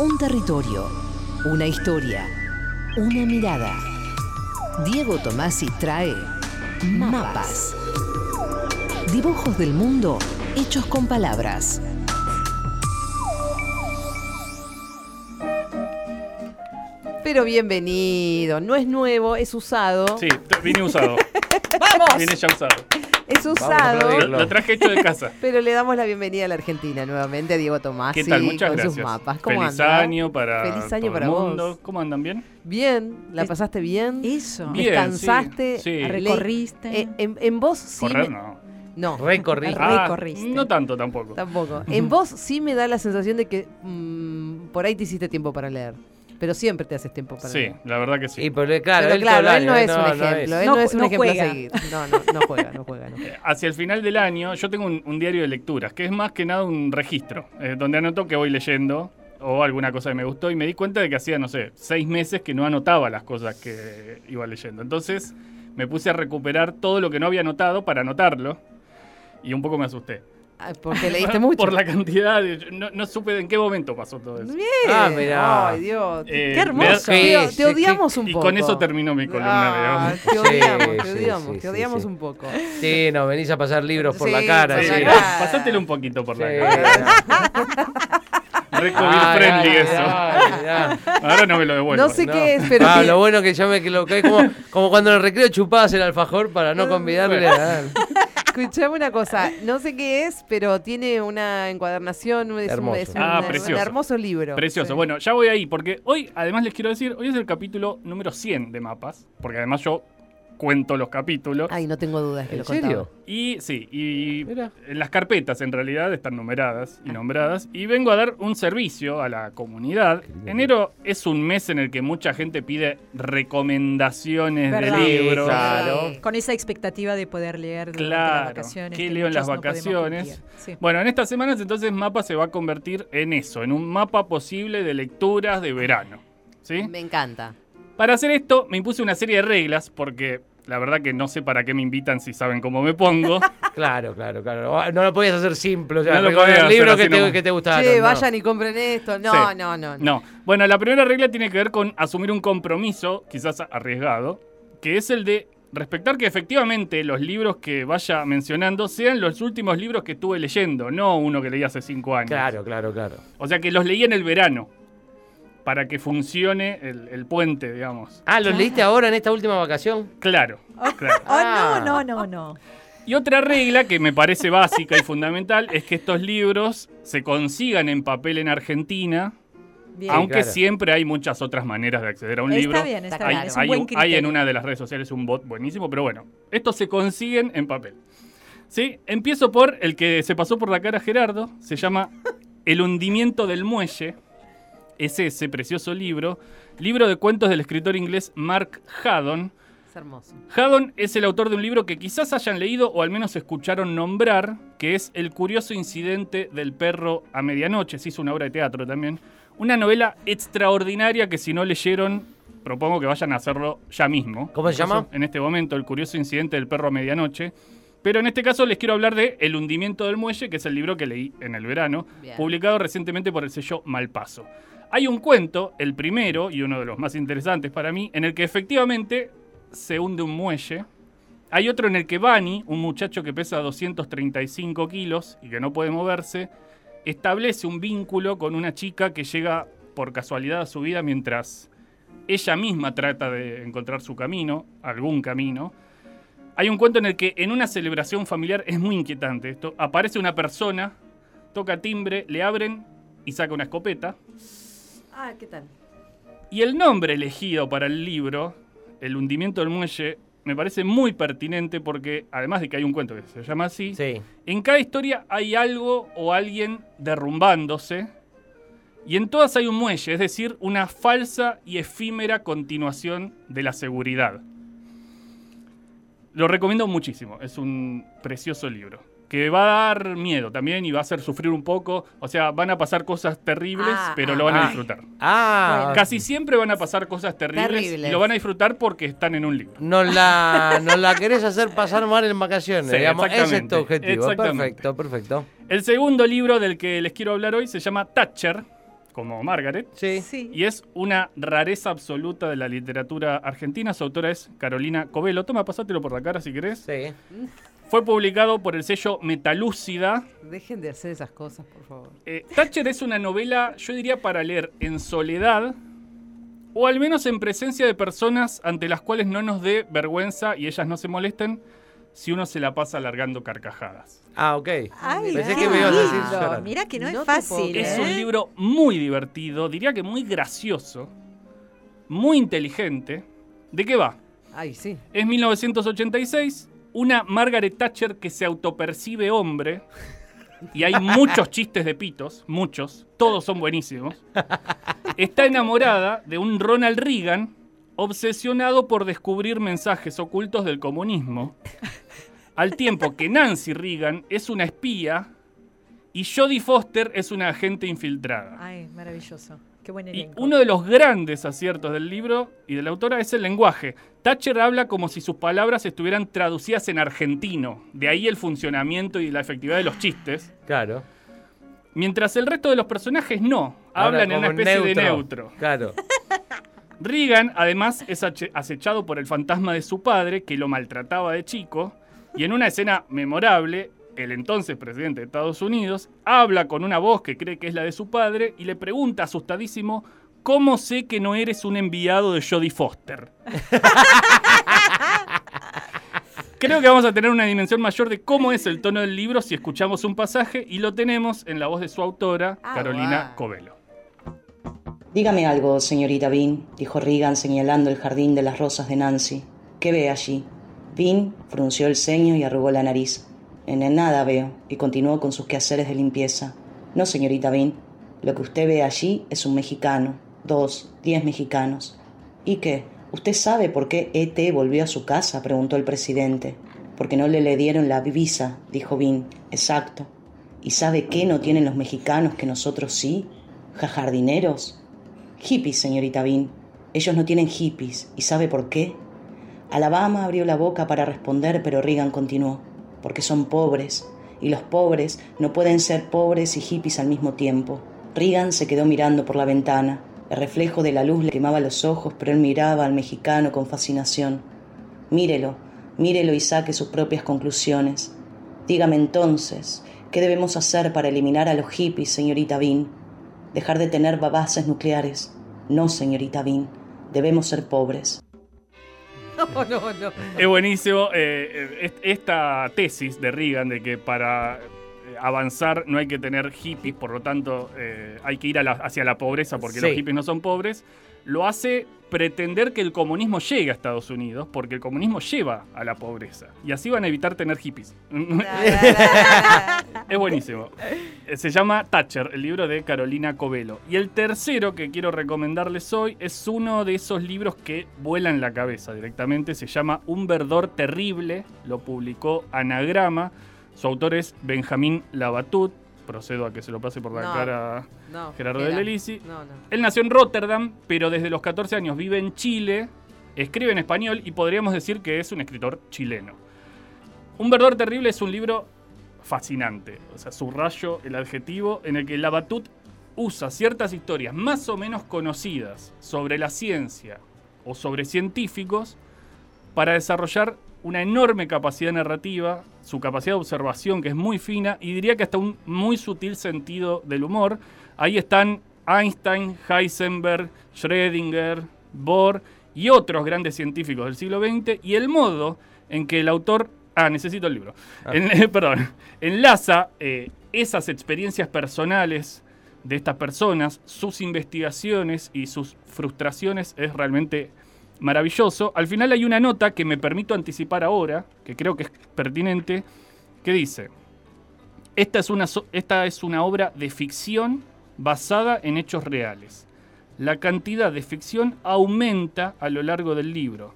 Un territorio, una historia, una mirada. Diego Tomasi trae mapas. Dibujos del mundo hechos con palabras. Pero bienvenido, no es nuevo, es usado. Sí, vine usado. ¡Vamos! Viene ya usado. Es usado. Lo, lo traje hecho de casa. Pero le damos la bienvenida a la Argentina nuevamente a Diego Tomás. ¿Qué tal? Muchas con gracias. sus mapas. ¿Cómo Feliz anda? año para Feliz año todo para el vos. mundo. ¿Cómo andan bien? Bien, ¿la pasaste bien? Eso. Bien, ¿Descansaste? sí, sí. Le- Recorriste. eh, en, en vos sí. Correr me- no. No, Recorrí. Ah, Recorriste. no tanto tampoco. tampoco. En vos sí me da la sensación de que mm, por ahí te hiciste tiempo para leer. Pero siempre te haces tiempo para Sí, leer. la verdad que sí. Y pero claro, Pero él claro, él no es ¿eh? un no ejemplo, es. él No no es un no ejemplo a juega. seguir. No, no, no juega, no juega. no. Eh, Hacia el final del año yo tengo un, un diario de lecturas, que es más que nada un registro, eh, donde anoto que voy leyendo o alguna cosa que me gustó y me di cuenta de que hacía, no sé, seis meses que no anotaba las cosas que iba leyendo. Entonces me puse a recuperar todo lo que no había anotado para anotarlo y un poco me asusté. Porque leíste mucho. Por la cantidad, de- yo no, no supe en qué momento pasó todo eso. Bien. Ah, mirá. Ay, Dios. Eh, Qué hermoso. Sí, te, odiamos un Y poco. con eso terminó mi columna Ah, de te odiamos, Sí, te odiamos, sí, te sí, odiamos sí. un poco. Sí, no, venís a pasar libros por Sí, la cara. por Sí, la sí. cara. pasátelo un poquito por la cara. Re COVID friendly eso. Ahora no me lo devuelvo. No sé No. qué es, pero ah, lo bueno que yo me que lo que es como, como cuando en el recreo chupabas el alfajor para no convidarle a escuchame una cosa. No sé qué es, pero tiene una encuadernación. Es, un, Hermoso. es un- Ah, un precioso. hermoso libro. Precioso. Sí. Bueno, ya voy ahí, porque hoy, además les quiero decir, hoy es el capítulo número 100 de mapas, porque además yo cuento los capítulos. Ay, no tengo dudas que ¿En lo serio? contaba. Y sí, y Mira. las carpetas en realidad están numeradas y nombradas. Y vengo a dar un servicio a la comunidad. Enero es un mes en el que mucha gente pide recomendaciones ¿Verdad? de libros. Claro. Con esa expectativa de poder leer durante Claro, las vacaciones. ¿qué que leo en las no vacaciones? Sí. Bueno, en estas semanas entonces Mapa se va a convertir en eso, en un mapa posible de lecturas de verano. ¿Sí? Me encanta. Para hacer esto me impuse una serie de reglas porque la verdad que no sé para qué me invitan si saben cómo me pongo. Claro, claro, claro. No lo podías hacer simple. O sea, No lo el libro que te, que te gustaron. Che, no. vayan y compren esto. No, Sí. no, no, no. No. Bueno, la primera regla tiene que ver con asumir un compromiso, quizás arriesgado, que es el de respectar que efectivamente los libros que vaya mencionando sean los últimos libros que estuve leyendo, no uno que leí hace cinco años. Claro, claro, claro. O sea que los leí en el verano, para que funcione el, el puente, digamos. Ah, ¿los leíste ahora en esta última vacación? Claro, claro. Ah, Ah. no, no, no, no. Y otra regla que me parece básica y fundamental es que estos libros se consigan en papel en Argentina, Bien. aunque claro. siempre hay muchas otras maneras de acceder a un está libro. bien, está Hay- bien. Es hay, un buen hay en una de las redes sociales un bot buenísimo, pero bueno, estos se consiguen en papel. ¿Sí? Empiezo por el que se pasó por la cara a Gerardo, se llama El hundimiento del muelle. Es ese precioso libro, libro de cuentos del escritor inglés Mark Haddon. Es hermoso. Haddon es el autor de un libro que quizás hayan leído o al menos escucharon nombrar, que es El curioso incidente del perro a medianoche. Se hizo una obra de teatro también. Una novela extraordinaria que si no leyeron, propongo que vayan a hacerlo ya mismo. ¿Cómo se llama? En este momento, El curioso incidente del perro a medianoche. Pero en este caso les quiero hablar de El hundimiento del muelle, que es el libro que leí en el verano, Bien. publicado recientemente por el sello Malpaso. Hay un cuento, el primero y uno de los más interesantes para mí, en el que efectivamente se hunde un muelle. Hay otro en el que Bunny, un muchacho que pesa 235 kilos y que no puede moverse, establece un vínculo con una chica que llega por casualidad a su vida mientras ella misma trata de encontrar su camino, algún camino. Hay un cuento en el que en una celebración familiar, es muy inquietante esto, aparece una persona, toca timbre, le abren y saca una escopeta. Ah, ¿qué tal? Y el nombre elegido para el libro, El hundimiento del muelle, me parece muy pertinente porque, además de que hay un cuento que se llama así, Sí. en cada historia hay algo o alguien derrumbándose y en todas hay un muelle, es decir, una falsa y efímera continuación de la seguridad. Lo recomiendo muchísimo, es un precioso libro. Que va a dar miedo también y va a hacer sufrir un poco. O sea, van a pasar cosas terribles, Ah, pero ah, lo van a ah. disfrutar. Ah, Casi siempre van a pasar cosas terribles, Terribles. y lo van a disfrutar porque están en un libro. nos la, nos la querés hacer pasar mal en vacaciones, Sí, digamos. Ese es tu objetivo. Perfecto, perfecto. El segundo libro del que les quiero hablar hoy se llama Thatcher. como Margaret. Sí. Sí. Y es una rareza absoluta de la literatura argentina. Su autora es Carolina Covelo. Toma, pasátelo por la cara si querés. Sí. Fue publicado por el sello Metalúcida. Dejen de hacer esas cosas, por favor. Eh, Thatcher es una novela, yo diría, para leer en soledad o al menos en presencia de personas ante las cuales no nos dé vergüenza y ellas no se molesten si uno se la pasa alargando carcajadas. Ah, ok. Ay, Pensé que me ibas a decir llorar. Mira que no, No es fácil. puedo Es ¿eh? un libro muy divertido, diría que muy gracioso, muy inteligente. ¿De qué va? Ay, sí. Es 1986, una Margaret Thatcher que se autopercibe hombre. Y hay muchos chistes de pitos, muchos, todos son buenísimos. Está enamorada de un Ronald Reagan obsesionado por descubrir mensajes ocultos del comunismo, al tiempo que Nancy Reagan es una espía y Jodie Foster es una agente infiltrada. Ay, maravilloso. Qué buen Y uno de los grandes aciertos del libro y de la autora es el lenguaje. Thatcher habla como si sus palabras estuvieran traducidas en argentino, de ahí el funcionamiento y la efectividad de los chistes, Claro. mientras el resto de los personajes no, Habla hablan en una especie de neutro. Claro. Reagan, además, es acechado por el fantasma de su padre, que lo maltrataba de chico, y en una escena memorable, el entonces presidente de Estados Unidos habla con una voz que cree que es la de su padre y le pregunta asustadísimo, ¿cómo sé que no eres un enviado de Jodie Foster? Creo que vamos a tener una dimensión mayor de cómo es el tono del libro si escuchamos un pasaje y lo tenemos en la voz de su autora, Ah, Carolina guau. Covelo. Dígame algo, señorita Bean, dijo Regan señalando el jardín de las rosas de Nancy. ¿Qué ve allí? Bean frunció el ceño y arrugó la nariz. En el nada veo, y continuó con sus quehaceres de limpieza. No, señorita Bean, lo que usted ve allí es un mexicano, dos, diez mexicanos. ¿Y qué? ¿Usted sabe por qué E.T. volvió a su casa? preguntó el presidente. Porque no le le dieron la visa, dijo Bean. Exacto. ¿Y sabe qué no tienen los mexicanos que nosotros sí? ¿Jajardineros? Hippies, señorita Bean. Ellos no tienen hippies. ¿Y sabe por qué? Alabama abrió la boca para responder, pero Reagan continuó. Porque son pobres. Y los pobres no pueden ser pobres y hippies al mismo tiempo. Reagan se quedó mirando por la ventana. El reflejo de la luz le quemaba los ojos, pero él miraba al mexicano con fascinación. Mírelo, mírelo y saque sus propias conclusiones. Dígame entonces, ¿qué debemos hacer para eliminar a los hippies, señorita Bean? Dejar de tener bases nucleares. No, señorita Bean, debemos ser pobres. Es buenísimo eh, eh, est- esta tesis de Reagan de que para avanzar no hay que tener hippies, por lo tanto eh, hay que ir a la- hacia la pobreza porque Sí. los hippies no son pobres, lo hace pretender que el comunismo llegue a Estados Unidos porque el comunismo lleva a la pobreza y así van a evitar tener hippies. Es buenísimo. Eh, Se llama Thatcher, el libro de Carolina Covelo. Y el tercero que quiero recomendarles hoy es uno de esos libros que vuelan la cabeza directamente. Se llama Un verdor terrible. Lo publicó Anagrama. Su autor es Benjamín Labatut. Procedo a que se lo pase por la No. cara no Gerardo Gera. de Lelisi. No. Él nació en Rotterdam, pero desde los 14 años vive en Chile, escribe en español y podríamos decir que es un escritor chileno. Un verdor terrible es un libro fascinante, o sea, subrayo el adjetivo en el que Labatut usa ciertas historias más o menos conocidas sobre la ciencia o sobre científicos para desarrollar una enorme capacidad narrativa, su capacidad de observación que es muy fina y diría que hasta un muy sutil sentido del humor. Ahí están Einstein, Heisenberg, Schrödinger, Bohr y otros grandes científicos del siglo XX y el modo en que el autor... Ah, necesito el libro. En- perdón. Enlaza eh, esas experiencias personales de estas personas, sus investigaciones y sus frustraciones es realmente maravilloso. Al final hay una nota que me permito anticipar ahora, que creo que es pertinente, que dice, esta es una, esta es una obra de ficción basada en hechos reales. La cantidad de ficción aumenta a lo largo del libro.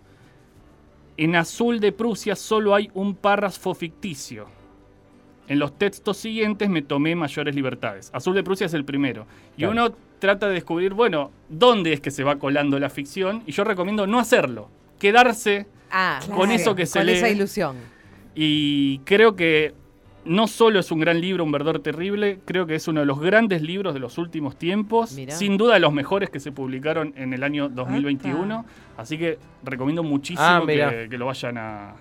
En Azul de Prusia solo hay un párrafo ficticio. En los textos siguientes me tomé mayores libertades. Azul de Prusia es el primero. Y Claro. uno trata de descubrir, bueno, dónde es que se va colando la ficción. Y yo recomiendo no hacerlo. Quedarse Ah, Con eso que se con esa ilusión. y creo que no solo es un gran libro, un verdor terrible, creo que es uno de los grandes libros de los últimos tiempos. Mirá. Sin duda los mejores que se publicaron en el año 2021. Así que recomiendo muchísimo Ah, que lo vayan a,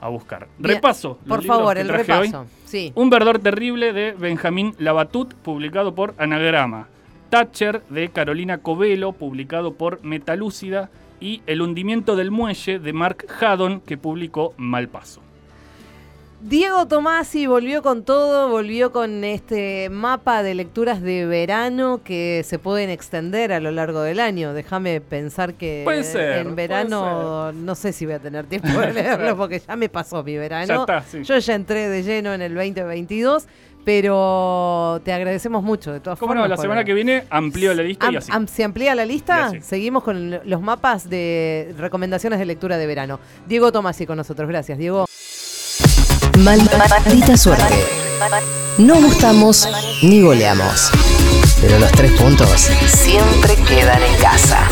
a buscar. Bien, Repaso. Por favor, el hoy. repaso. Sí. Un verdor terrible de Benjamín Labatut, publicado por Anagrama. Thatcher de Carolina Covelo, publicado por Metalúcida. Y El hundimiento del muelle de Mark Haddon, que publicó Malpaso. Diego Tomasi volvió con todo, volvió con este mapa de lecturas de verano que se pueden extender a lo largo del año. Déjame pensar que Puede ser, en puede verano no sé si voy a tener tiempo de leerlo porque ya me pasó mi verano. Ya está, sí. Yo ya entré de lleno en el 2022, pero te agradecemos mucho de todas Como formas. no, la semana que viene amplío la lista y así. am- ¿Se amplía la lista? Seguimos con los mapas de recomendaciones de lectura de verano. Diego Tomasi con nosotros. Gracias, Diego. Mal, maldita suerte. No gustamos ni goleamos. Pero los tres puntos siempre quedan en casa.